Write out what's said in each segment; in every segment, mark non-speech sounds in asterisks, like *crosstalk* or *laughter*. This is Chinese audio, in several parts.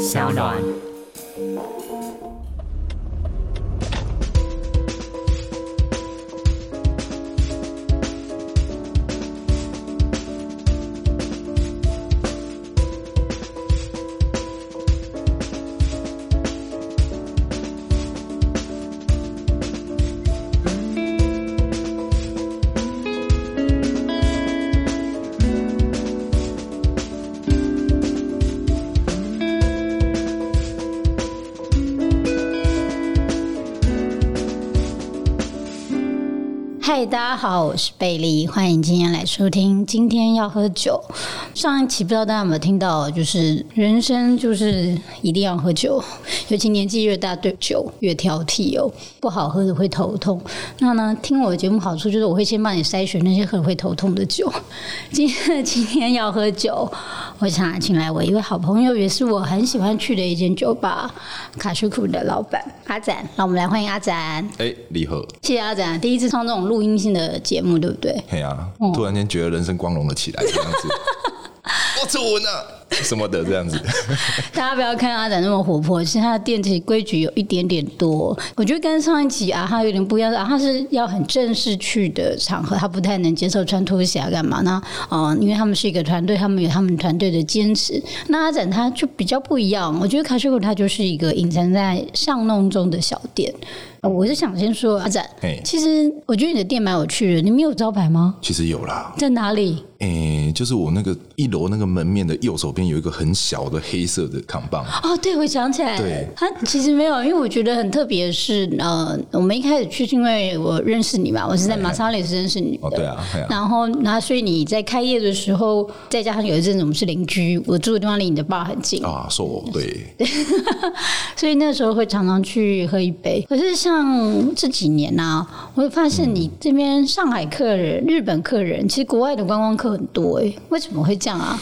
小暖。嗨，大家好，我是贝利，欢迎今天来收听。今天要喝酒。上一期不知道大家有没有听到，就是人生就是一定要喝酒，尤其年纪越大，对酒越挑剔哦，不好喝的会头痛。那呢，听我的节目好处就是我会先帮你筛选那些很会头痛的酒。今天今天要喝酒，我想请来我一位好朋友，也是我很喜欢去的一间酒吧——卡西库的老板阿展。让我们来欢迎阿展。哎，李贺，谢谢阿展，第一次上这种录音性的节目，对不对？对啊、突然间觉得人生光荣了起来，这样子，*laughs* 我皱纹啊 *laughs* 什么的，这样子。*laughs* 大家不要看阿展那么活泼，其实他的店其实规矩有一点点多。我觉得跟上一集啊，他有点不一样。啊，他是要很正式去的场合，他不太能接受穿拖鞋，干嘛呢？嗯、因为他们是一个团队，他们有他们团队的坚持。那阿展他就比较不一样，我觉得卡西库他就是一个隐藏在巷弄中的小店。呃我是想先说阿展嘿，其实我觉得你的店蛮有趣的，你们有招牌吗？其实有啦，在哪里？哎、就是我那个一楼那个门面的右手边有一个很小的黑色的扛棒，哦，对，我想起来。了对，他其实没有，因为我觉得很特别的是，呃，我们一开始去是因为我认识你嘛，我是在马莎里斯认识你的，哦对啊对啊。然后那所以你在开业的时候，再加上有一阵子我们是邻居，我住的地方离你的爸很近，啊，说我对，*laughs* 所以那时候会常常去喝一杯。可是像这几年呢、我会发现你这边上海客人、日本客人，其实国外的观光客很多哎、为什么会这样啊？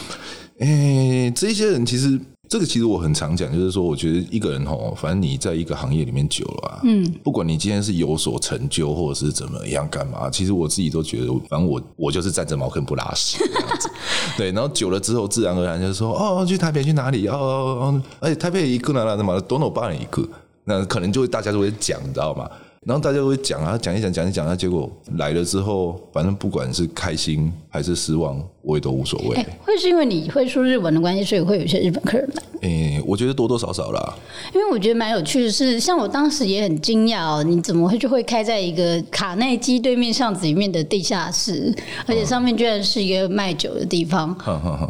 哎、这些人其实。这个其实我很常讲，就是说，我觉得一个人吼，反正你在一个行业里面久了啊，嗯，不管你今天是有所成就，或者是怎么样干嘛，其实我自己都觉得，反正我我就是站着茅坑不拉屎这样子，*laughs* 对。然后久了之后，自然而然就说，哦，去台北去哪里？哦哦哦，而且台北一个哪哪的嘛，多诺巴人一个，那可能就会大家都会讲，你知道吗？然后大家都会讲啊，讲一讲，讲一讲，那结果来了之后，反正不管是开心还是失望，我也都无所谓。哎、会是因为你会说日文的关系，所以会有一些日本客人来？诶、我觉得多多少少啦。因为我觉得蛮有趣的是，像我当时也很惊讶哦，你怎么会就会开在一个卡内基对面巷子里面的地下室，而且上面居然是一个卖酒的地方。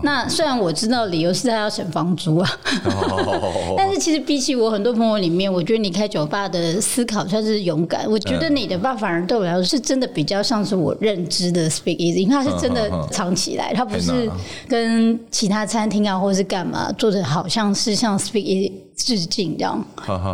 那虽然我知道理由是他要省房租啊，哦 *laughs* 但是其实比起我很多朋友里面，我觉得你开酒吧的思考算是勇敢。我觉得你的爸反而对我来说是真的比较像是我认知的 Speak Easy，因为它是真的藏起来，它不是跟其他餐厅啊或者是干嘛做的好像是向 Speak Easy 致敬这样。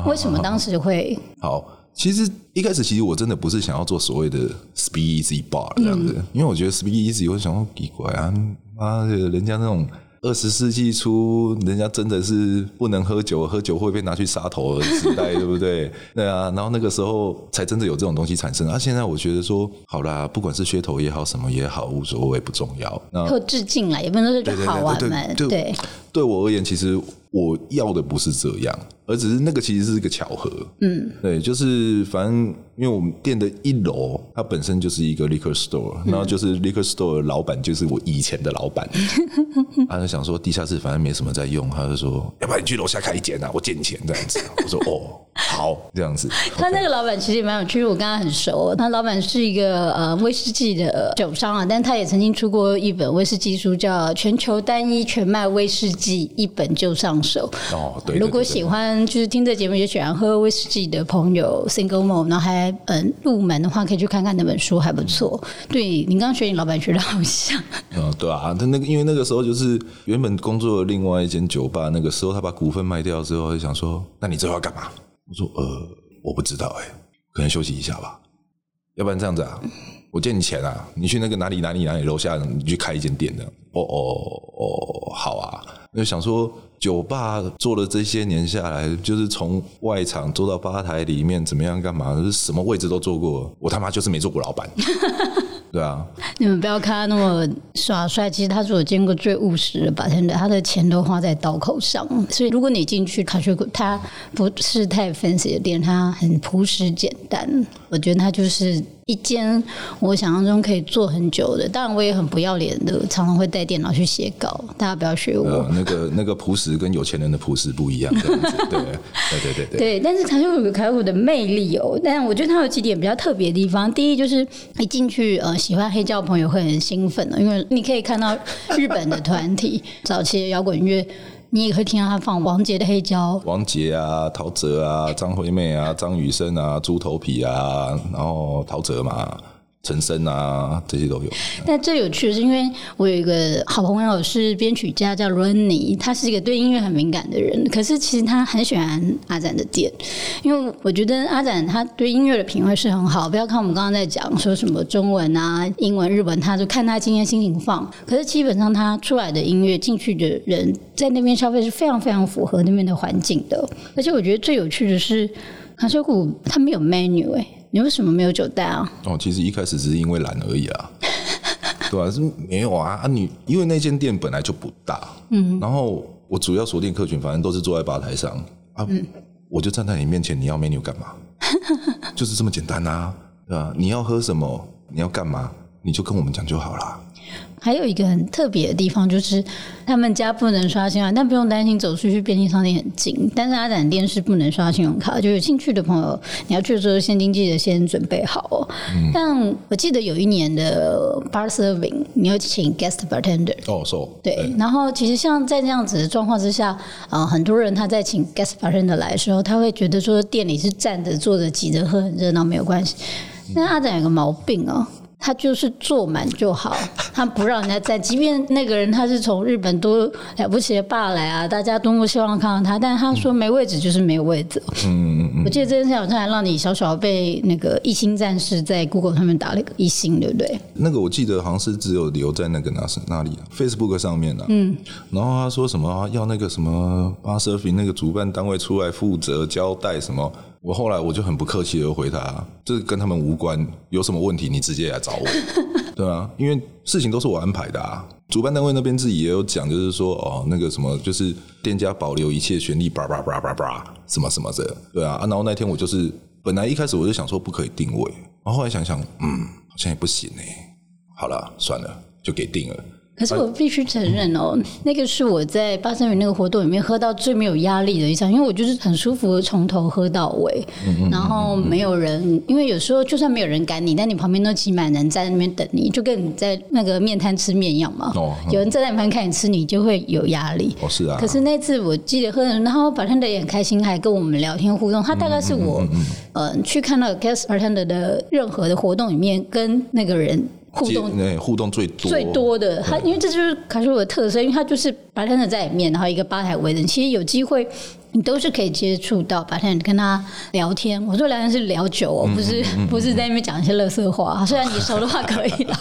为什么当时会？好，其实一开始其实我真的不是想要做所谓的 speak easy bar 这样子，因为我觉得 speak easy 我想说奇怪啊，妈的，人家那种。二十世纪初，人家真的是不能喝酒，喝酒会被拿去杀头的时代，*laughs* 对不对？对啊，然后那个时候才真的有这种东西产生。啊，现在我觉得说，好啦，不管是噱头也好，什么也好，无所谓，不重要。那后致敬啦，也不能说就对对好玩嘛，对对我而言，其实我要的不是这样，而只是那个其实是一个巧合。嗯，对，就是反正因为我们店的一楼，它本身就是一个 liquor store，、然后就是 liquor store 的老板就是我以前的老板，*laughs* 他就想说地下室反正没什么在用，他就说要不然你去楼下开一间啊，我借你钱这样子。我说哦，好，这样子。*laughs* 他那个老板其实也蛮有趣，我跟他很熟。他老板是一个呃威士忌的酒商啊，但他也曾经出过一本威士忌书，叫《全球单一全麦威士忌一本就上手》。哦，对对如果喜欢就是听这节目也喜欢喝威士忌的朋友，Single Malt，然后还嗯入门的话，可以去看看那本书，还不错。对你刚刚学你老板学的好像，嗯，对啊，他那个因为那个时候就是原本工作的另外一间酒吧，那个时候他把股份卖掉之后，就想说，那你最后要干嘛？我说呃，我不知道哎、可能休息一下吧。要不然这样子啊，我借你钱啊，你去那个哪里哪里哪里楼下，你去开一间店的。哦哦哦，好啊。就想说，酒吧做了这些年下来，就是从外场做到吧台里面，怎么样干嘛，就是什么位置都做过。我他妈就是没做过老板。*laughs* 对啊，你们不要看他那么耍帅，其实他是我见过最务实的吧。真的，他的钱都花在刀口上。所以，如果你进去卡雪库，他不是太 fancy 的店，他很朴实简单。我觉得它就是一间我想象中可以做很久的。当然，我也很不要脸的，常常会带电脑去写稿。大家不要学我。呃，那个那个朴实跟有钱人的朴实不一样，这样子。对对对对对。对，但是卡雪库有卡雪库的魅力哦。但我觉得它有几点比较特别的地方。第一，就是一进去，呃，喜欢黑胶的朋友会很兴奋的，因为你可以看到日本的团体早期的摇滚乐。你也会听到他放王杰的黑胶，王杰啊、陶喆啊、张惠妹啊、张雨生啊、猪头皮啊，然后陶喆嘛。陈升啊，这些都有。但最有趣的是，因为我有一个好朋友是编曲家，叫伦尼，他是一个对音乐很敏感的人。可是其实他很喜欢阿展的店，因为我觉得阿展他对音乐的品味是很好。不要看我们刚刚在讲说什么中文啊、英文、日文，他就看他今天心情放。可是基本上他出来的音乐进去的人在那边消费是非常非常符合那边的环境的。而且我觉得最有趣的是，卡修谷他没有 menu 哎。你为什么没有酒带啊？哦，其实一开始只是因为懒而已啊，*laughs* 对啊？是没有啊啊！你因为那间店本来就不大，嗯，然后我主要锁定客群，反正都是坐在吧台上啊，我就站在你面前，你要 menu 干嘛？*laughs* 就是这么简单啊，对吧？你要喝什么？你要干嘛？你就跟我们讲就好了。还有一个很特别的地方，就是他们家不能刷信用卡，但不用担心走出去便利商店很近。但是阿展店是不能刷信用卡，就有兴趣的朋友，你要去的时候现金记得先准备好哦。但我记得有一年的 bar serving，你要请 guest bartender 哦，是。对，然后其实像在这样子的状况之下，呃，很多人他在请 guest bartender 来的时候，他会觉得说店里是站着、坐着、挤着喝很热闹，没有关系。但阿展有个毛病哦。他就是坐满就好，他不让人家站。即便那个人他是从日本多了不起的爸来啊，大家多么希望看到他，但是他说没位置就是没有位置。嗯嗯嗯。我记得这件事好像还让你小小被那个一星战士在 Google 上面打了一个一星，对不对？那个我记得好像是只有留在那个哪是哪里 Facebook 上面的。嗯。然后他说什么要那个什么巴瑟菲那个主办单位出来负责交代什么。我后来我就很不客气的回他，这跟他们无关，有什么问题你直接来找我，*laughs* 对啊，因为事情都是我安排的啊。主办单位那边自己也有讲，就是说哦，那个什么，就是店家保留一切权利，叭叭叭叭叭，什么什么的，对啊。然后那天我就是本来一开始我就想说不可以定位，然后后来想想，嗯，好像也不行哎，好了，算了，就给定了。可是我必须承认哦，*clears throat* 那个是我在八三元那个活动里面喝到最没有压力的一场，因为我就是很舒服，从头喝到尾，然后没有人，因为有时候就算没有人赶你，但你旁边都挤满人在那边等你，就跟你在那个面摊吃面一样嘛。哦，有人站在那旁边看你吃，你就会有压力。哦，是啊。可是那次我记得喝，然后保天的也很开心，还跟我们聊天互动。他大概是我嗯去看到 guest bartender 的任何的活动里面跟那个人。互动，互动最多最多的，他因为这就是卡西欧的特色，因为他就是白天的在里面，然后一个吧台围着，其实有机会。你都是可以接触到，白天跟他聊天。我说聊天是聊酒哦，不是不是在那边讲一些乐色话。*laughs* 虽然你熟的话可以了。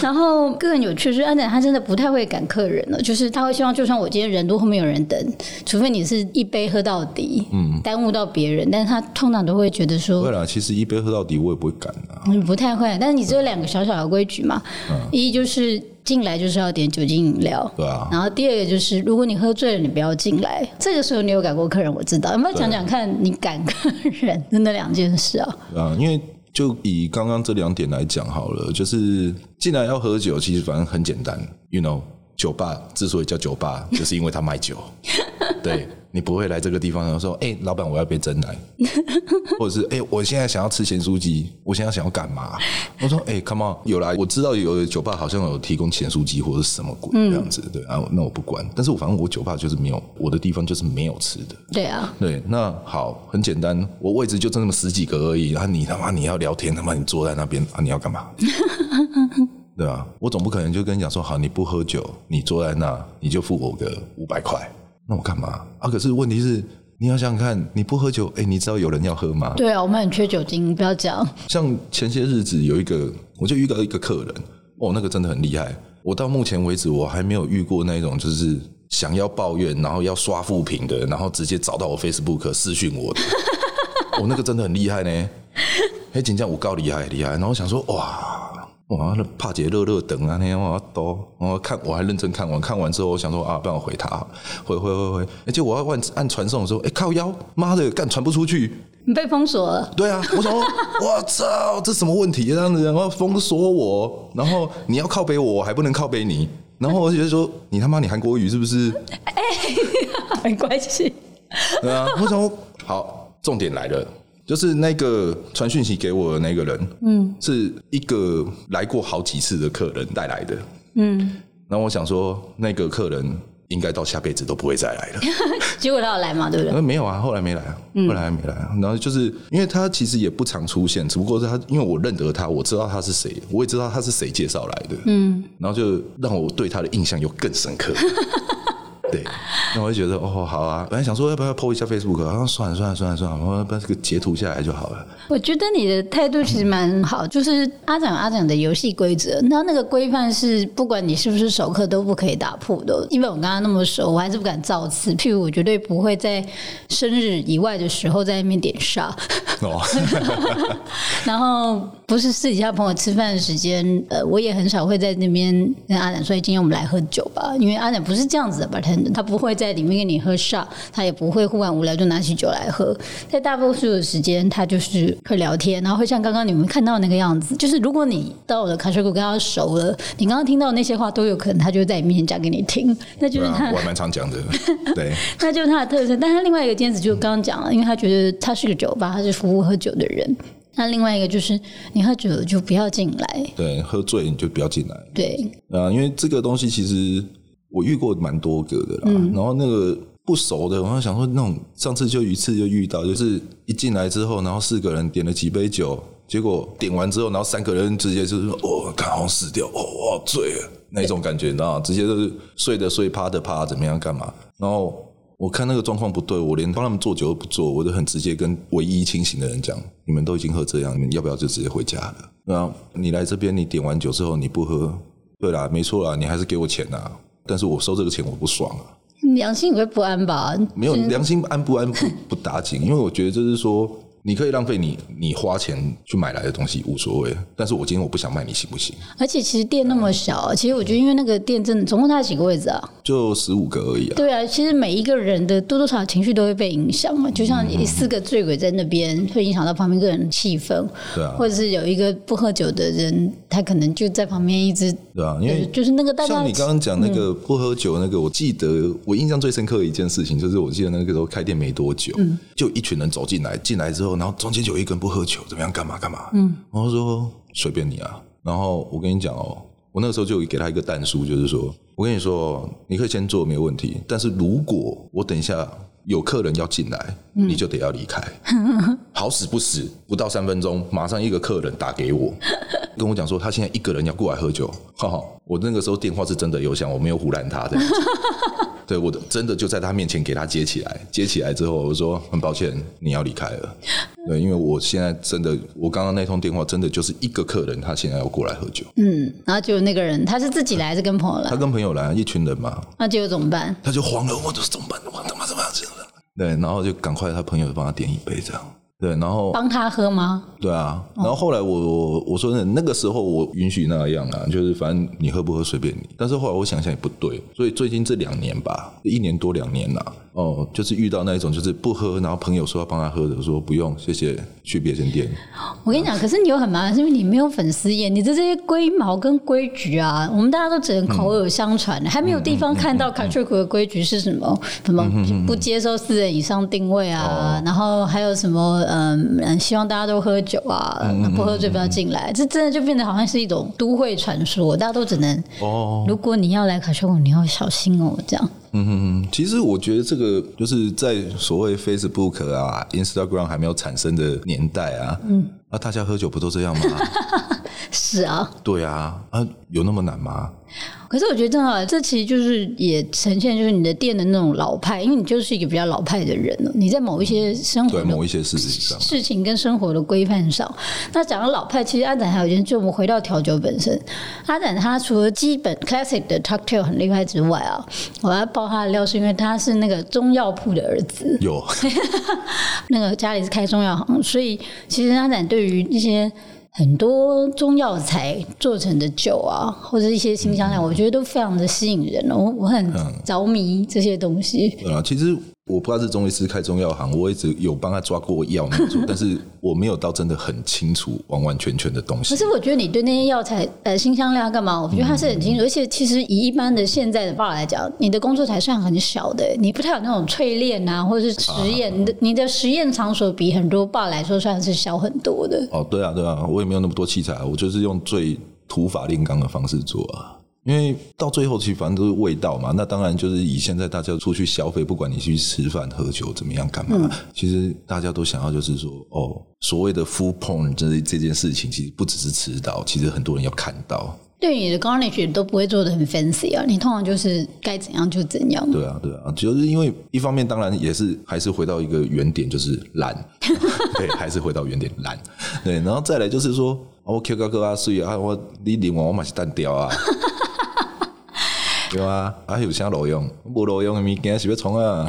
然后更有趣是，安仔他真的不太会赶客人了，就是他会希望，就算我今天人多，后面有人等，除非你是一杯喝到底，嗯，耽误到别人，但是他通常都会觉得说，会啦，其实一杯喝到底我也不会赶啊，嗯不太会，但是你只有两个小小的规矩嘛，一就是。进来就是要点酒精饮料，对啊。然后第二个就是，如果你喝醉了，你不要进来。这个时候你有赶过客人，我知道。有没有讲讲看你赶客人的那两件事啊？啊，因为就以刚刚这两点来讲好了，就是进来要喝酒，其实反正很简单，you know，酒吧之所以叫酒吧，就是因为他卖酒，*laughs* 对。你不会来这个地方，然后说：“哎，老板，我要杯真奶，*laughs* 或者是哎，我现在想要吃咸酥鸡，我现在想要干嘛？”我说：“哎，come on，有来，我知道有酒吧好像有提供咸酥鸡或者什么鬼这样子，对啊，那我不管。但是我反正我酒吧就是没有，我的地方就是没有吃的。对啊，对，那好，很简单，我位置就这么十几个而已。然啊，你他妈你要聊天，他妈你坐在那边啊，你要干嘛？*laughs* 对啊，我总不可能就跟你讲说，好，你不喝酒，你坐在那，你就付我个五百块。”那我干嘛啊？可是问题是，你要想想看，你不喝酒，哎，你知道有人要喝吗？对啊，我们很缺酒精，不要讲。像前些日子有一个，我就遇到一个客人，哦，那个真的很厉害。我到目前为止，我还没有遇过那种就是想要抱怨，然后要刷负评的，然后直接找到我 Facebook 私讯我的。*laughs* 哦，那个真的很厉害呢。*laughs* 哎，紧张我高厉害厉害。然后想说，哇，哇，那帕杰热热等啊，那天我都我看我还认真看完，看完之后我想说啊，帮我回他，回回回回，而且我要按按传送的时候，哎靠腰，妈的，干传不出去，你被封锁了。对啊，我想说，*laughs* 我操，这什么问题？这样子，然后封锁我，然后你要靠背我，我还不能靠背你，然后我就觉得说，你他妈你韩国语是不是？哎 *laughs* 没关系，对啊，我想说，好，重点来了。就是那个传讯息给我的那个人，嗯，是一个来过好几次的客人带来的，嗯，然后我想说，那个客人应该到下辈子都不会再来了。*laughs* 结果他有来嘛？对不对？没有啊，后来没来啊，后来没来。然后就是因为他其实也不常出现，只不过是他因为我认得他，我知道他是谁，我也知道他是谁介绍来的，嗯，然后就让我对他的印象又更深刻。*laughs* 对，那我就觉得哦，好啊，本来想说要不要 po 一下 Facebook，然后算了算了算了算了，我把这个截图下来就好了。我觉得你的态度其实蛮好，就是阿展阿展的游戏规则，那那个规范是不管你是不是熟客都不可以打破的。因为我跟他那么熟，我还是不敢造次。譬如我绝对不会在生日以外的时候在那边点杀。哦，*laughs* 然后不是私底下朋友吃饭的时间，呃，我也很少会在那边跟阿展说今天我们来喝酒吧，因为阿展不是这样子的吧？他他不会在里面跟你喝 shot，他也不会忽然无聊就拿起酒来喝。在大多数的时间，他就是会聊天，然后会像刚刚你们看到那个样子，就是如果你到我的卡车库跟他熟了，你刚刚听到那些话都有可能他就在你面前讲给你听，那就是他我蛮常讲的，*laughs* 对，那就是他的特色。但他另外一个兼职就是刚刚讲了，因为他觉得他是个酒吧，他是。服务喝酒的人，那另外一个就是你喝酒了就不要进来。对，喝醉你就不要进来。对，啊，因为这个东西其实我遇过蛮多个的啦。然后那个不熟的，我想说那种上次就一次就遇到，就是一进来之后，然后四个人点了几杯酒，结果点完之后，然后三个人直接就是哦，刚好死掉，哦，我醉了那种感觉，你知道直接就是睡的睡，趴的趴，怎么样干嘛？然后。我看那个状况不对，我连帮他们做酒都不做，我就很直接跟唯一清醒的人讲：你们都已经喝这样，你们要不要就直接回家了？那你来这边，你点完酒之后你不喝，对啦，没错啦，你还是给我钱呐。但是我收这个钱我不爽啊，良心会不安吧？没有良心安不安不不打紧，因为我觉得就是说。你可以浪费你你花钱去买来的东西无所谓，但是我今天我不想卖你行不行？而且其实店那么小，其实我觉得因为那个店真的总共它几个位置啊？就十五个而已啊。对啊，其实每一个人的多多少少情绪都会被影响嘛，就像四个醉鬼在那边会影响到旁边个人气氛，对啊，或者是有一个不喝酒的人，他可能就在旁边一直对啊，因为就是那个大家像你刚刚讲那个不喝酒那个，我记得我印象最深刻的一件事情，就是我记得那个时候开店没多久，就一群人走进来，进来之后，然后中间就有一个。不喝酒怎么样？干嘛干嘛？嗯，然后说随便你啊。然后我跟你讲哦，我那个时候就给他一个弹书，就是说我跟你说，你可以先做没有问题。但是如果我等一下有客人要进来，你就得要离开。*laughs* 好死不死，不到三分钟，马上一个客人打给我，跟我讲说他现在一个人要过来喝酒。*laughs* 哈哈，我那个时候电话是真的有响，我没有胡乱他的。*laughs* 对，我真的就在他面前给他接起来，接起来之后我说很抱歉，你要离开了。*laughs* 对，因为我现在真的，我刚刚那通电话真的就是一个客人，他现在要过来喝酒。嗯，然后就那个人，他是自己来还是跟朋友来？他跟朋友来，一群人嘛。那结果怎么办？他就慌了，我说怎么办？我他妈怎么样子？对，然后就赶快他朋友帮他点一杯这样。对，然后帮他喝吗？对啊，然后后来我我说那那个时候我允许那样啊，就是反正你喝不喝随便你。但是后来我想想也不对，所以最近这两年吧，一年多两年了。哦，就是遇到那一种，就是不喝，然后朋友说要帮他喝的，说不用，谢谢，去别间店。我跟你讲，可是你又很麻烦，是因为你没有粉丝页，你的这些规毛跟规矩啊，我们大家都只能口耳相传，还没有地方看到 Country 的规矩是什么，什么不接受四人以上定位啊，然后还有什么嗯，希望大家都喝酒啊，不喝醉不要进来，这真的就变得好像是一种都会传说，大家都只能哦，如果你要来 Country，你要小心哦，这样。嗯哼哼，其实我觉得这个就是在所谓 Facebook 啊、Instagram 还没有产生的年代啊，嗯，啊，大家喝酒不都这样吗？*laughs* 是啊，对啊，啊，有那么难吗？可是我觉得正好，这其实就是也呈现就是你的店的那种老派，因为你就是一个比较老派的人了。你在某一些生活、某一些事情上、事情跟生活的规范上，那讲到老派，其实阿展还有一件，就我们回到调酒本身，阿展他除了基本 classic 的 t a c k t a i l 很厉害之外啊，我要爆他的料，是因为他是那个中药铺的儿子，有 *laughs* 那个家里是开中药行，所以其实阿展对于一些。很多中药材做成的酒啊，或者一些新香料，我觉得都非常的吸引人我我很着迷这些东西。对啊，其实。我不知道是中医师开中药行，我一直有帮他抓过药那种，但是我没有到真的很清楚完完全全的东西。可是我觉得你对那些药材呃新香料干嘛？我觉得他是很清楚，而且其实以一般的现在的爸来讲，你的工作才算很小的，你不太有那种淬炼啊，或者是实验，你的你的实验场所比很多爸来说算是小很多的。哦，对啊，对啊，我也没有那么多器材，我就是用最土法炼钢的方式做啊。因为到最后其实反正都是味道嘛，那当然就是以现在大家出去消费，不管你去吃饭喝酒怎么样干嘛，其实大家都想要就是说，哦，所谓的 full porn 这这件事情，其实不只是吃到，其实很多人要看到。对你的 garnish 都不会做的很 fancy 啊，你通常就是该怎样就怎样。对啊，对啊，就是因为一方面当然也是还是回到一个原点，就是懒，*laughs* 对，还是回到原点懒，对，然后再来就是说，我 Q 哥哥啊，所以啊，我你领我我买是单调啊。对啊，还有啥路用？无路用的物件是要冲啊！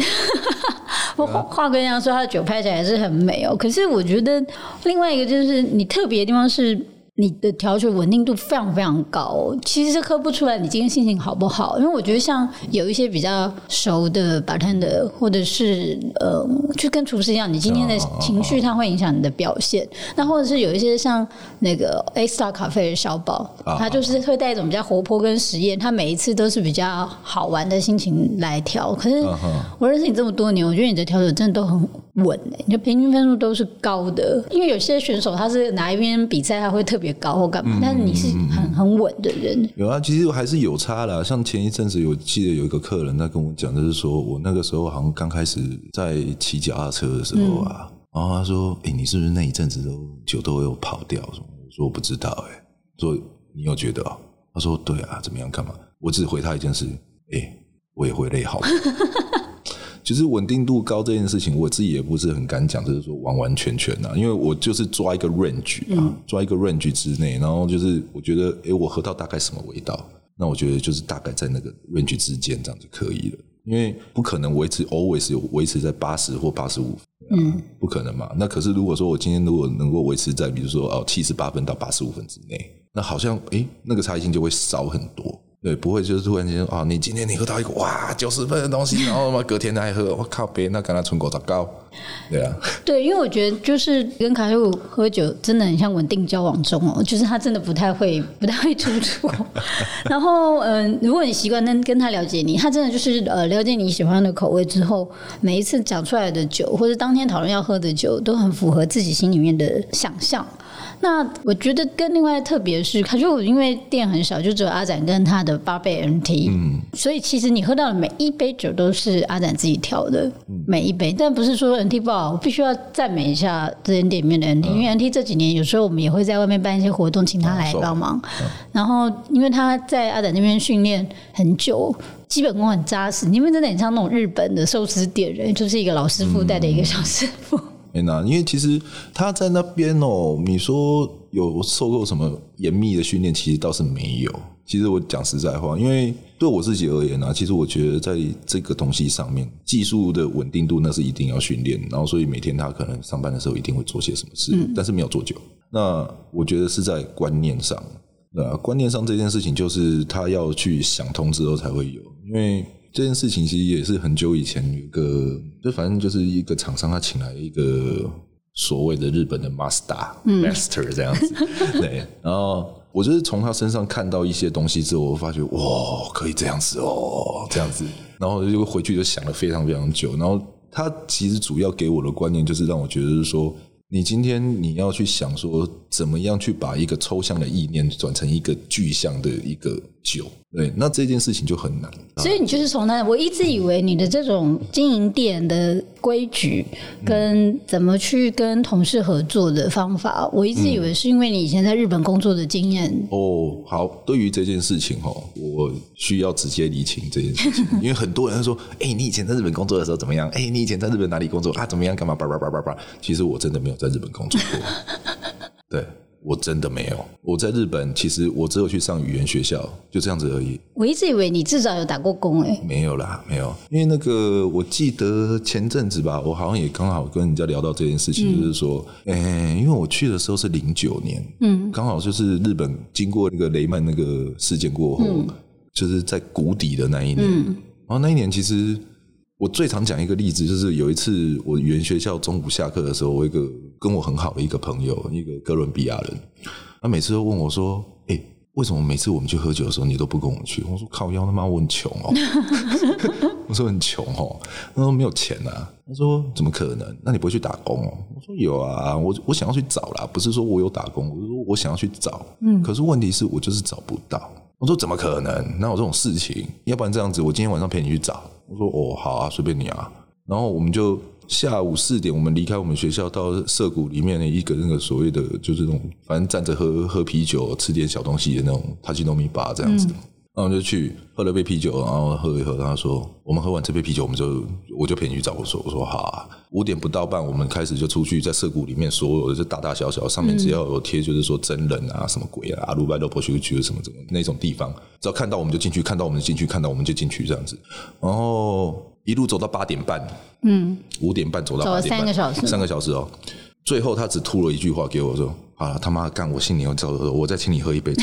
*laughs* 我话跟人家说，他的酒拍起来还是很美哦。可是我觉得另外一个就是你特别的地方是。你的调酒稳定度非常非常高，其实是喝不出来你今天心情好不好。因为我觉得像有一些比较熟的 bartender，或者是呃，就跟厨师一样，你今天的情绪它会影响你的表现。那或者是有一些像那个 A Star 咖啡的小宝，他就是会带一种比较活泼跟实验，他每一次都是比较好玩的心情来调。可是我认识你这么多年，我觉得你的调酒真的都很稳诶，你的平均分数都是高的。因为有些选手他是哪一边比赛他会特别。高或干嘛？但是你是很很稳的人。有啊，其实还是有差的。像前一阵子，有记得有一个客人，他跟我讲，就是说我那个时候好像刚开始在骑脚踏车的时候啊，然后他说：“哎，你是不是那一阵子都酒都有跑掉？”我说：“我不知道。”哎，说你有觉得？他说：“对啊，怎么样？干嘛？”我只回他一件事：“哎，我也会累，好。” *laughs* 其实稳定度高这件事情，我自己也不是很敢讲，就是说完完全全啊，因为我就是抓一个 range 啊，抓一个 range 之内，然后就是我觉得，哎，我喝到大概什么味道，那我觉得就是大概在那个 range 之间这样就可以了，因为不可能维持 always 有维持在八十或八十五，嗯，不可能嘛。那可是如果说我今天如果能够维持在比如说哦七十八分到八十五分之内，那好像哎那个差异性就会少很多。对，不会就是突然间啊，你今天你喝到一个哇九十分的东西，*laughs* 然后嘛隔天再喝，我靠，别人那跟他存果糟糕，对啊。*laughs* 对，因为我觉得就是跟卡路喝酒真的很像稳定交往中哦，就是他真的不太会 *laughs* 不太会出错。然后嗯，如果你习惯跟跟他了解你，他真的就是呃了解你喜欢的口味之后，每一次讲出来的酒或者当天讨论要喝的酒，都很符合自己心里面的想象。那我觉得跟另外特别是，可是我因为店很少，就只有阿展跟他的八倍 NT，嗯，所以其实你喝到的每一杯酒都是阿展自己调的，每一杯。但不是说 NT 不好，我必须要赞美一下这间店里面的 NT，因为 NT 这几年有时候我们也会在外面办一些活动，请他来帮忙。然后因为他在阿展那边训练很久，基本功很扎实，因为真的很像那种日本的寿司店人，就是一个老师傅带的一个小师傅。那因为其实他在那边哦，你说有受过什么严密的训练，其实倒是没有。其实我讲实在话，因为对我自己而言呢，其实我觉得在这个东西上面，技术的稳定度那是一定要训练。然后，所以每天他可能上班的时候一定会做些什么事，但是没有做久。那我觉得是在观念上，那，观念上这件事情就是他要去想通之后才会有，因为。这件事情其实也是很久以前有一个，就反正就是一个厂商他请来一个所谓的日本的 master master 这样子，*laughs* 对。然后我就是从他身上看到一些东西之后，我发觉哇，可以这样子哦，这样子。然后就回去就想了非常非常久。然后他其实主要给我的观念就是让我觉得是说。你今天你要去想说，怎么样去把一个抽象的意念转成一个具象的一个酒？对，那这件事情就很难。所以你就是从那，我一直以为你的这种经营店的规矩跟怎么去跟同事合作的方法，我一直以为是因为你以前在日本工作的经验。哦，好，对于这件事情哦，我需要直接理清这件事情，因为很多人说，哎，你以前在日本工作的时候怎么样？哎，你以前在日本哪里工作啊？怎么样？干嘛？叭叭叭叭叭。其实我真的没有在日本工作过。*laughs* 对。我真的没有。我在日本，其实我只有去上语言学校，就这样子而已。我一直以为你至少有打过工诶、没有啦，没有，因为那个我记得前阵子吧，我好像也刚好跟人家聊到这件事情，就是说，诶、因为我去的时候是零九年，嗯，刚好就是日本经过那个雷曼那个事件过后，就是在谷底的那一年，然后那一年其实我最常讲一个例子，就是有一次我语言学校中午下课的时候，我一个跟我很好的一个朋友，一个哥伦比亚人，他每次都问我说：“哎、为什么每次我们去喝酒的时候，你都不跟我们去？”我说：“靠腰他妈，我很穷哦。”我说：“很穷哦。”他说：“没有钱啊。”他说：“怎么可能？那你不会去打工哦？”我说：“有啊，我我想要去找啦，不是说我有打工，我是说我想要去找。嗯，可是问题是我就是找不到。”我说：“怎么可能？哪有这种事情？要不然这样子，我今天晚上陪你去找。”我说：“哦，好啊，随便你啊。”然后我们就下午四点，我们离开我们学校，到涩谷里面的一个那个所谓的，就是那种反正站着喝喝啤酒、吃点小东西的那种塔吉诺米吧这样子。后我就去喝了杯啤酒，然后喝一喝。然后他说：“我们喝完这杯啤酒，我们就我就陪你去找。”我说：“我说好啊。”五点不到半，我们开始就出去，在涩谷里面所有的这大大小小上面只要有贴，就是说真人啊、什么鬼啊、阿鲁拜罗波修区什么什么那种地方，只要看到我们就进去，看到我们就进去，看到我们就进去这样子。然后一路走到八点半，嗯，五点半走到走了八点半，三个小时三个小时哦。最后他只吐了一句话给我说：“啊，他妈干，我信你，我走走，我再请你喝一杯。”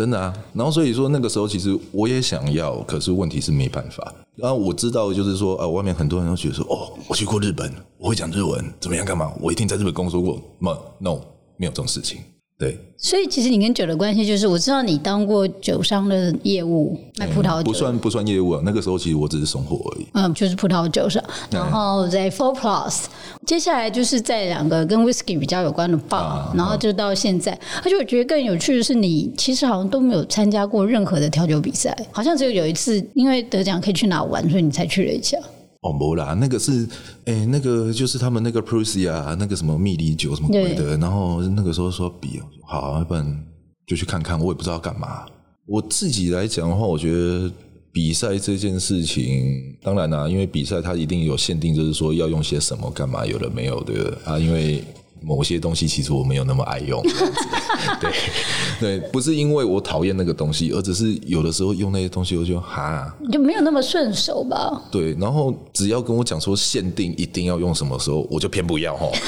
真的啊，然后所以说那个时候其实我也想要，可是问题是没办法。然后我知道就是说，啊，外面很多人都觉得说，哦，我去过日本，我会讲日文，怎么样干嘛？我一定在日本工作过。吗 no，没有这种事情。对，所以其实你跟酒的关系，就是我知道你当过酒商的业务，卖葡萄酒，不算不算业务啊。那个时候其实我只是送货而已。嗯，就是葡萄酒商，然后在 Four Plus，接下来就是在两个跟 Whisky 比较有关的 bar，、啊然后就到现在。而且我觉得更有趣的是，你其实好像都没有参加过任何的调酒比赛，好像只有有一次因为得奖可以去哪玩，所以你才去了一下。哦，没啦，那个是，哎、那个就是他们那个 Prusia 那个什么蜜梨酒什么鬼的，然后那个时候说比，好、啊，要不然就去看看，我也不知道干嘛。我自己来讲的话，我觉得比赛这件事情，当然啦、因为比赛它一定有限定，就是说要用些什么干嘛，有的没有的啊，因为。某些东西其实我没有那么爱用，*laughs* 对对，不是因为我讨厌那个东西，而只是有的时候用那些东西，我就哈，就没有那么顺手吧？对，然后只要跟我讲说限定一定要用什么时候，我就偏不要吼。*laughs*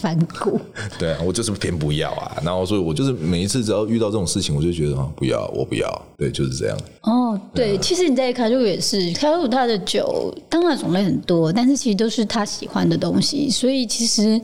反骨，*laughs* 对啊，我就是偏不要啊。然后所以我就是每一次只要遇到这种事情，我就觉得啊，不要，我不要。对，就是这样。哦，对，其实你在卡路也是，卡路他的酒当然种类很多，但是其实都是他喜欢的东西，所以其实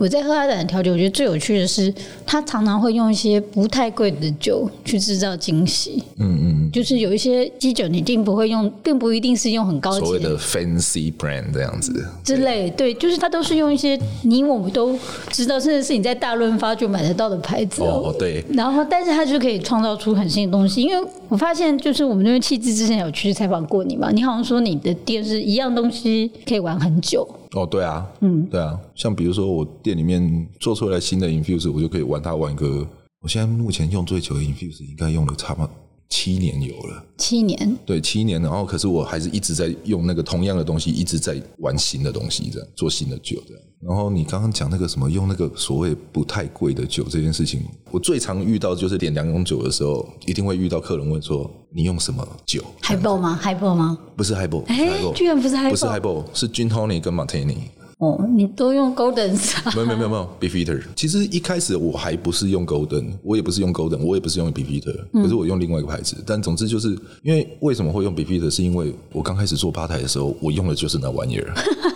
我在喝他的调酒，我觉得最有趣的是，他常常会用一些不太贵的酒去制造惊喜。嗯嗯，就是有一些基酒，你并不会用，并不一定是用很高级的所谓的 fancy brand 这样子。之类，对，就是他都是用一些你我们都知道，甚至是你在大润发就买得到的牌子哦，对，然后，但是他就可以创造出很新的东西。因为我发现，就是我们那边气质之前有去采访过你嘛，你好像说你的店是一样东西可以玩很久。哦，对啊，嗯，对啊。像比如说我店里面做出来新的 infuse，我就可以玩它玩个。我现在目前用最久的 infuse 应该用了差不多七年有了。七年，对，七年，然后可是我还是一直在用那个同样的东西，一直在玩新的东西，这样做新的酒，这样。然后你刚刚讲那个什么用那个所谓不太贵的酒这件事情，我最常遇到就是点两种酒的时候，一定会遇到客人问说你用什么酒？海豹吗？海豹吗？不是 Highball，不是哎居然不是 Highball 不是 Highball，是 Gin Tonic 跟 Martini。哦，你都用 Golden 啊？没有没有没有没有 Beefeater。其实一开始我还不是用 Golden，我也不是用 Golden，我也不是用 Beefeater，、可是我用另外一个牌子。但总之就是因为为什么会用 Beefeater，是因为我刚开始做吧台的时候，我用的就是那玩意儿。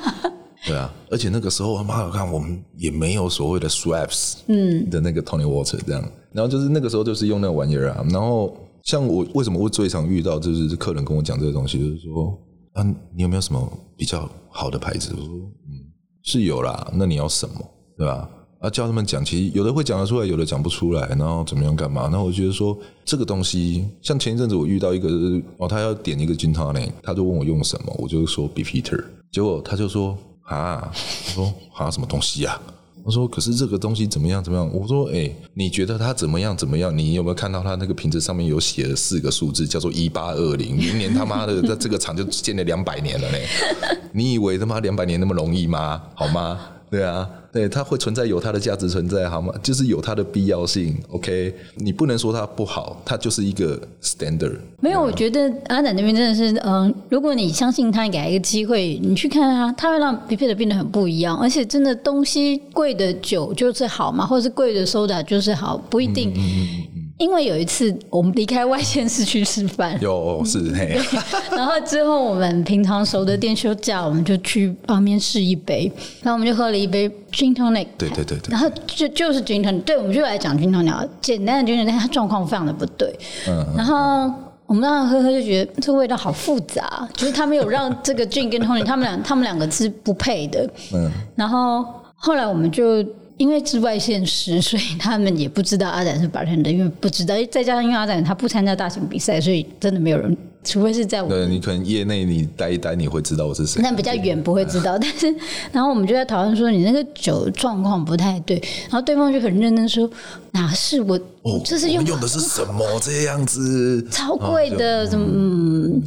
*laughs* 对啊，而且那个时候，妈的，看我们也没有所谓的 Swaps，嗯，的那个 Tony Water 这样，然后就是那个时候就是用那个玩意儿啊。然后像我为什么会最常遇到，就是客人跟我讲这个东西，就是说啊，你有没有什么比较好的牌子？我说嗯，是有啦，那你要什么，对吧？啊，叫他们讲，其实有的会讲得出来，有的讲不出来，然后怎么样干嘛？然后我觉得说这个东西，像前一阵子我遇到一个哦，他要点一个金汤呢，他就问我用什么，我就说 Beef Eater，结果他就说啊，我说啊什么东西呀、我说：“可是这个东西怎么样？怎么样？”我说：“哎、你觉得它怎么样？怎么样？你有没有看到它那个瓶子上面有写了四个数字，叫做一八二零？明年他妈的，在这个厂就建了两百年了呢！你以为他妈两百年那么容易吗？好吗？对啊，对，它会存在有它的价值存在，好吗？就是有它的必要性。OK，你不能说它不好，它就是一个 standard。没有，我觉得阿展那边真的是，嗯，如果你相信他，你给他一个机会，你去看他，他会让匹配的变得很不一样。而且真的东西贵的酒就是好嘛，或者是贵的 soda 就是好，不一定。因为有一次我们离开外县市去吃饭，有是 *laughs* 嘿，*laughs* 然后之后我们平常熟的店休假，我们就去旁边试一杯，然后我们就喝了一杯 gin tonic，对对对对，然后就就是 gin tonic，对，我们就来讲 gin tonic，简单的 gin tonic，但它状况非常的不对，嗯，然后我们当时喝喝就觉得这味道好复杂，就是他们有让这个 gin 跟 tonic，他们俩他们两个是不配的，嗯，然后后来我们就。因为是外县市，*laughs* 所以他们也不知道阿展是 bartender，因为不知道，再加上因为阿展他不参加大型比赛，所以真的没有人，除非是在我。对你可能业内你待一待，你会知道我是谁。那比较远不会知道，*laughs* 但是然后我们就在讨论说你那个酒状况不太对，然后对方就很认真说哪是我，这是用用的是什么这样子，超贵的，怎么嗯。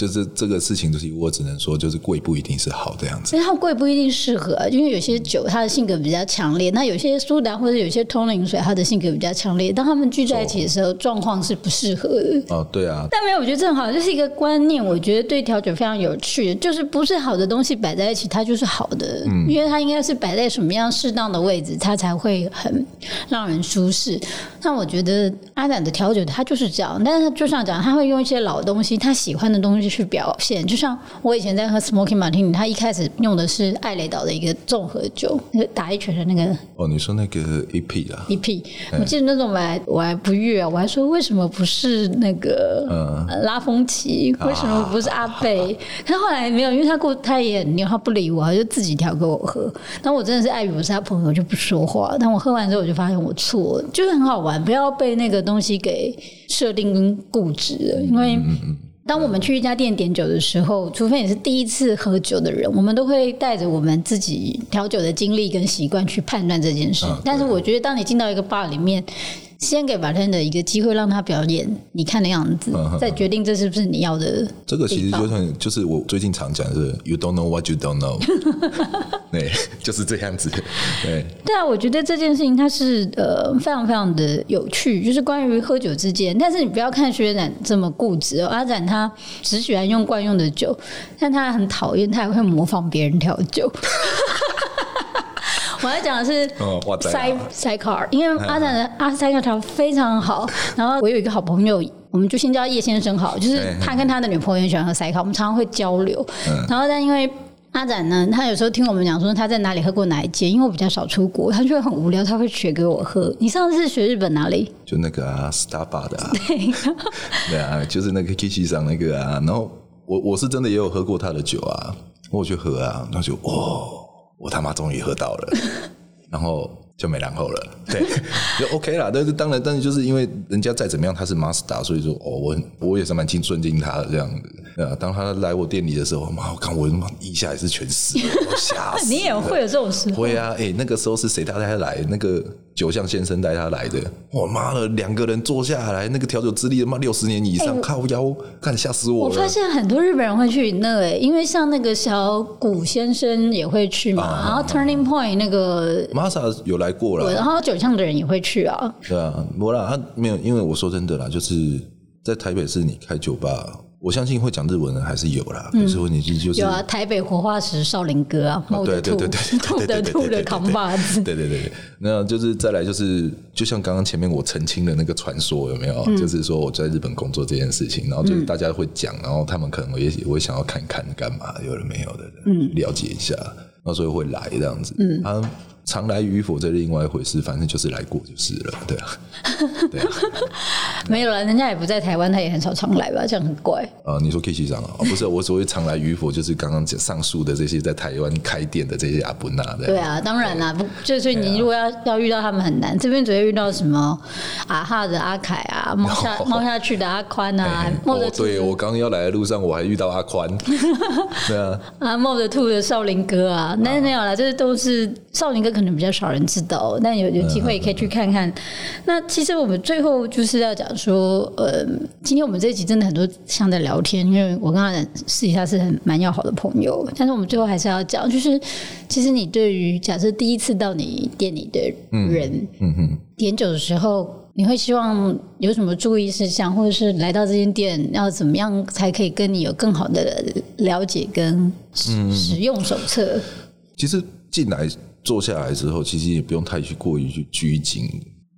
就是这个事情，就是我只能说，就是贵不一定是好的样子。因为它贵不一定适合，因为有些酒它的性格比较强烈，那有些苏打或者有些通灵水，它的性格比较强烈。当他们聚在一起的时候，状况是不适合的。哦，对啊。但没有，我觉得正好就是一个观念。我觉得对调酒非常有趣，就是不是好的东西摆在一起，它就是好的。嗯。因为它应该是摆在什么样适当的位置，它才会很让人舒适。那我觉得阿展的调酒它就是这样，但是他就像讲，他会用一些老东西，他喜欢的东西。去表现，就像我以前在喝 Smoking Martini，他一开始用的是艾雷岛的一个综合酒，那个打一拳的那个。哦，你说那个 EP 啊？EP，我记得那种我还我还不悦，我还说为什么不是那个拉风奇？为什么不是阿贝？他后来没有，因为他过他也牛，他不理我，他就自己调给我喝。但我真的是碍于我是他朋友，就不说话。但我喝完之后，我就发现我错了，就是很好玩，不要被那个东西给设定跟固执了，因为。当我们去一家店点酒的时候，除非你是第一次喝酒的人，我们都会带着我们自己调酒的经历跟习惯去判断这件事。但是我觉得，当你进到一个 bar 里面。先给 bartender 一个机会，让他表演你看的样子，再决定这是不是你要的。这个其实就像就是我最近常讲的是 “you don't know what you don't know”，*laughs* 对，*laughs* 就是这样子。对，对啊，我觉得这件事情它是呃非常非常的有趣，就是关于喝酒之间。但是你不要看薛展这么固执，阿展他只喜欢用惯用的酒，但他很讨厌，他还会模仿别人调酒。*laughs* 我要讲的是塞塞卡尔，因为阿展的阿塞卡尔非常好。然后我有一个好朋友，我们就先叫叶先生好，就是他跟他的女朋友很喜欢喝塞卡，我们常常会交流。然后但因为阿展呢，他有时候听我们讲说他在哪里喝过哪一间，因为我比较少出国，他就会很无聊，他会学给我喝。你上次学日本哪里？就那个啊，Starba 的。对，*laughs* 对啊，就是那个 Kishi 上那个啊。然后我我是真的也有喝过他的酒啊，我去喝啊，那就哦。我他妈终于喝到了，*laughs* 然后就没然后了，对，*laughs* 就 OK 啦。但是当然，但是就是因为人家再怎么样，他是 master，所以说哦，我我也是蛮敬尊敬他的这样子。啊，当他来我店里的时候，妈，我看我他妈一下也是全湿了，吓死！*laughs* 你也会有这种时候？会啊，哎，那个时候是谁带他来？那个。酒匠先生带他来的，我妈的，两个人坐下来，那个调酒资历他妈六十年以上，靠腰，看吓死我了。我发现很多日本人会去那，因为像那个小谷先生也会去嘛，然后 Turning Point 那个 Masa 有来过了，然后酒匠的人也会去啊。对啊，没啦，他没有，因为我说真的啦，就是在台北市你开酒吧。我相信会讲日文的还是有啦，可是问题就是有啊，台北活化石少林哥啊，对对对 *laughs* 对，兔的兔的扛把子，对对对，那就是再来就是，就像刚刚前面我澄清的那个传说有没有？就是说我在日本工作这件事情，然后就是大家会讲，然后他们可能也也会想要看看干嘛，有人没有的，嗯，了解一下，然后所以会来这样子，嗯。啊。常来与否这另外一回事，反正就是来过就是了，对啊，*laughs* 对啊，没有了，人家也不在台湾，他也很少常来吧，这样很怪。啊，你说 K 局长啊？不是，我所谓常来与否，就是刚刚讲上述的这些在台湾开店的这些阿布纳的。对啊，当然啦，不，就所以你如果要要遇到他们很难，这边只会遇到什么阿哈的阿凯啊，猫下猫下去的阿宽啊，哦，对我刚要来的路上我还遇到阿宽，*laughs* 对啊，啊冒着兔的少林哥啊，那没有了，这都是少林哥。可能比较少人知道，但有有机会也可以去看看。那其实我们最后就是要讲说，呃，今天我们这一集真的很多像在聊天，因为我跟他私底下是很蛮要好的朋友，但是我们最后还是要讲，就是其实你对于假设第一次到你店里的人，嗯哼，点酒的时候。你会希望有什么注意事项，或者是来到这间店要怎么样才可以跟你有更好的了解跟使用手册？其实进来坐下来之后，其实也不用太去过于去拘谨，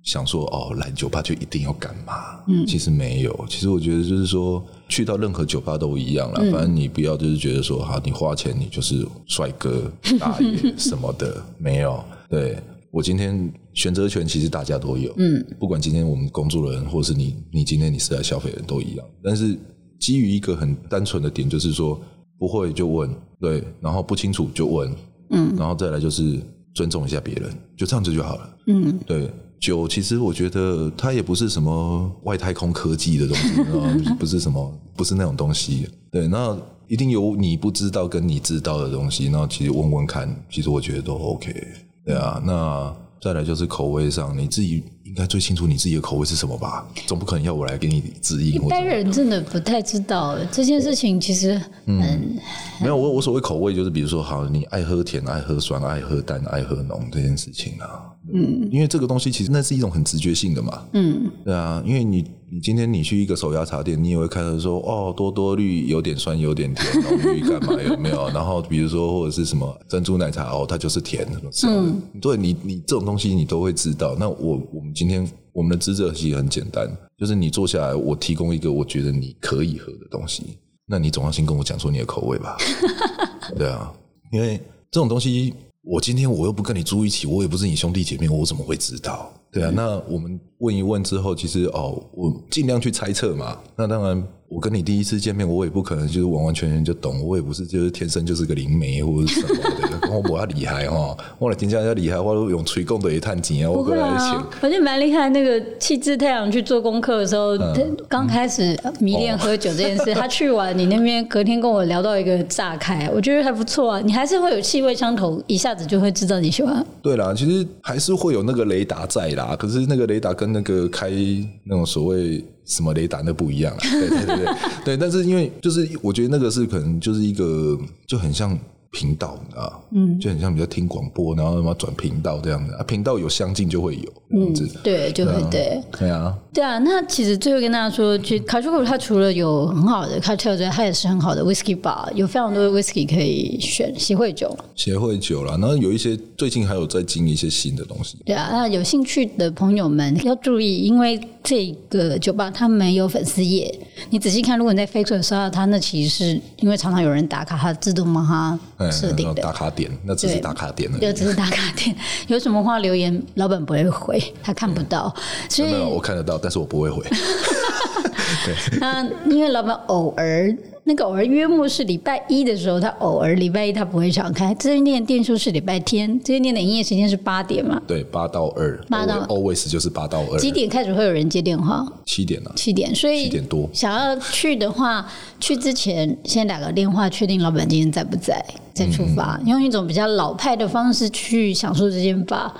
想说哦，来酒吧就一定要干嘛？嗯，其实没有。其实我觉得就是说，去到任何酒吧都一样了。反正你不要就是觉得说，好，你花钱你就是帅哥大爷什么的，*laughs* 没有。对我今天。选择权其实大家都有，嗯，不管今天我们工作的人，或是你，你今天你是来消费的人都一样。但是基于一个很单纯的点，就是说不会就问，对，然后不清楚就问，嗯，然后再来就是尊重一下别人，就这样子就好了，嗯，对。酒其实我觉得它也不是什么外太空科技的东西，*laughs* 不是什么，不是那种东西，对，那一定有你不知道跟你知道的东西，那其实问问看，其实我觉得都 OK，对啊，那。再来就是口味上，你自己应该最清楚你自己的口味是什么吧？总不可能要我来给你指引。一般人真的不太知道这件事情，其实嗯，没有我我所谓口味就是，比如说，好，你爱喝甜，爱喝酸，爱喝淡，爱喝浓这件事情啊。嗯，因为这个东西其实那是一种很直觉性的嘛。嗯，对啊，因为你。你今天你去一个手摇茶店，你也会看到说哦，多多绿有点酸有点甜，*laughs* 浓郁干嘛有没有？然后比如说或者是什么珍珠奶茶哦，它就是甜什么的。对你你这种东西你都会知道。那我我们今天我们的职责其实很简单，就是你坐下来，我提供一个我觉得你可以喝的东西，那你总要先跟我讲说你的口味吧。*laughs* 对啊，因为这种东西，我今天我又不跟你住一起，我也不是你兄弟姐妹，我怎么会知道？对啊，那我们问一问之后，其实哦，我尽量去猜测嘛。那当然。我跟你第一次见面，我也不可能就是完完全全就懂，我也不是就是天生就是个灵媒或者什么的。我我要厉害哈，*laughs* 我来听讲要厉害，我用吹供的一探钱啊，我过来请。我觉得蛮厉害。那个气质太阳去做功课的时候，刚开始迷恋喝酒这件事，*laughs* 他去完你那边，隔天跟我聊到一个炸开，我觉得还不错啊。你还是会有气味相投，一下子就会知道你喜欢。对啦，其实还是会有那个雷达在啦，可是那个雷达跟那个开那种所谓。什么雷达那不一样啊？*laughs* 对对对对，对，但是因为就是我觉得那个是可能就是一个就很像。频道啊，嗯，就很像比较听广播，然后什么转频道这样的啊，频道有相近就会有，嗯，对，就会对，对啊，对啊。那其实最后跟大家说，其实卡丘库它除了有很好的 cocktail 之外，它也是很好的 whisky bar，有非常多的 whisky 可以选，协会酒，协会酒啦。然后有一些最近还有在进一些新的东西。对啊，那有兴趣的朋友们要注意，因为这个酒吧它没有粉丝页，你仔细看，如果你在 Facebook 刷到它，那其实是因为常常有人打卡，它自动帮它。设定的打卡点，那只是打卡点了，就只是打卡点。有什么话留言，老板不会回，他看不到。所以我看得到，但是我不会回。*laughs* 对，那因为老板偶尔。那个偶尔约莫是礼拜一的时候，他偶尔礼拜一他不会常开。这间店店数是礼拜天，这间店的营业时间是八点嘛？对，八到二。八到 always 就是八到二。几点开始会有人接电话？七点了。七点，所以七点多想要去的话，去之前先打个电话，确定老板今天在不在，再出发。用一种比较老派的方式去享受这间吧。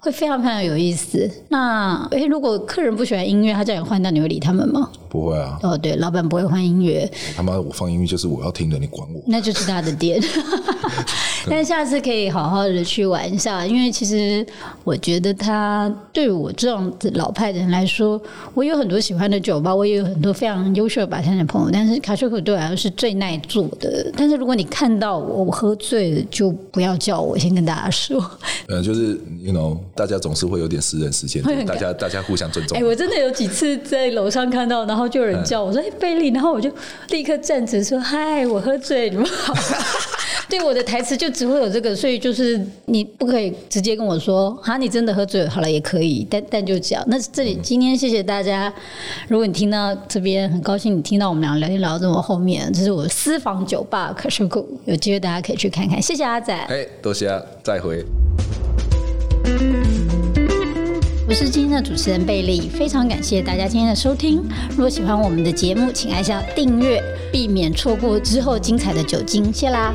会非常非常有意思。那哎，如果客人不喜欢音乐，他叫你换掉，你会理他们吗？不会啊。哦，对，老板不会换音乐。他妈，我放音乐就是我要听的，你管我？那就是他的店。*laughs* *laughs* 但下次可以好好的去玩一下，因为其实我觉得他对我这样子老派的人来说，我有很多喜欢的酒吧，我也有很多非常优秀的白天的朋友。但是卡丘克对我来说是最耐做的。但是如果你看到我我喝醉了，就不要叫我，先跟大家说。呃，就是 you know，大家总是会有点私人时间，大家大家互相尊重。哎，我真的有几次在楼上看到，然后就有人叫我说：“哎，贝利。”然后我就立刻站直说：“嗨，我喝醉，你们好。” *laughs* 对我的台词就只会有这个，所以就是你不可以直接跟我说，哈，你真的喝醉了，好了也可以，但但就这样。那这里今天谢谢大家，如果你听到这边很高兴，你听到我们俩聊天聊到这么后面，这是我私房酒吧可是库，有机会大家可以去看看。谢谢阿仔，哎，多谢，再会。我是今天的主持人贝利，非常感谢大家今天的收听。如果喜欢我们的节目，请按下订阅，避免错过之后精彩的酒精。谢啦。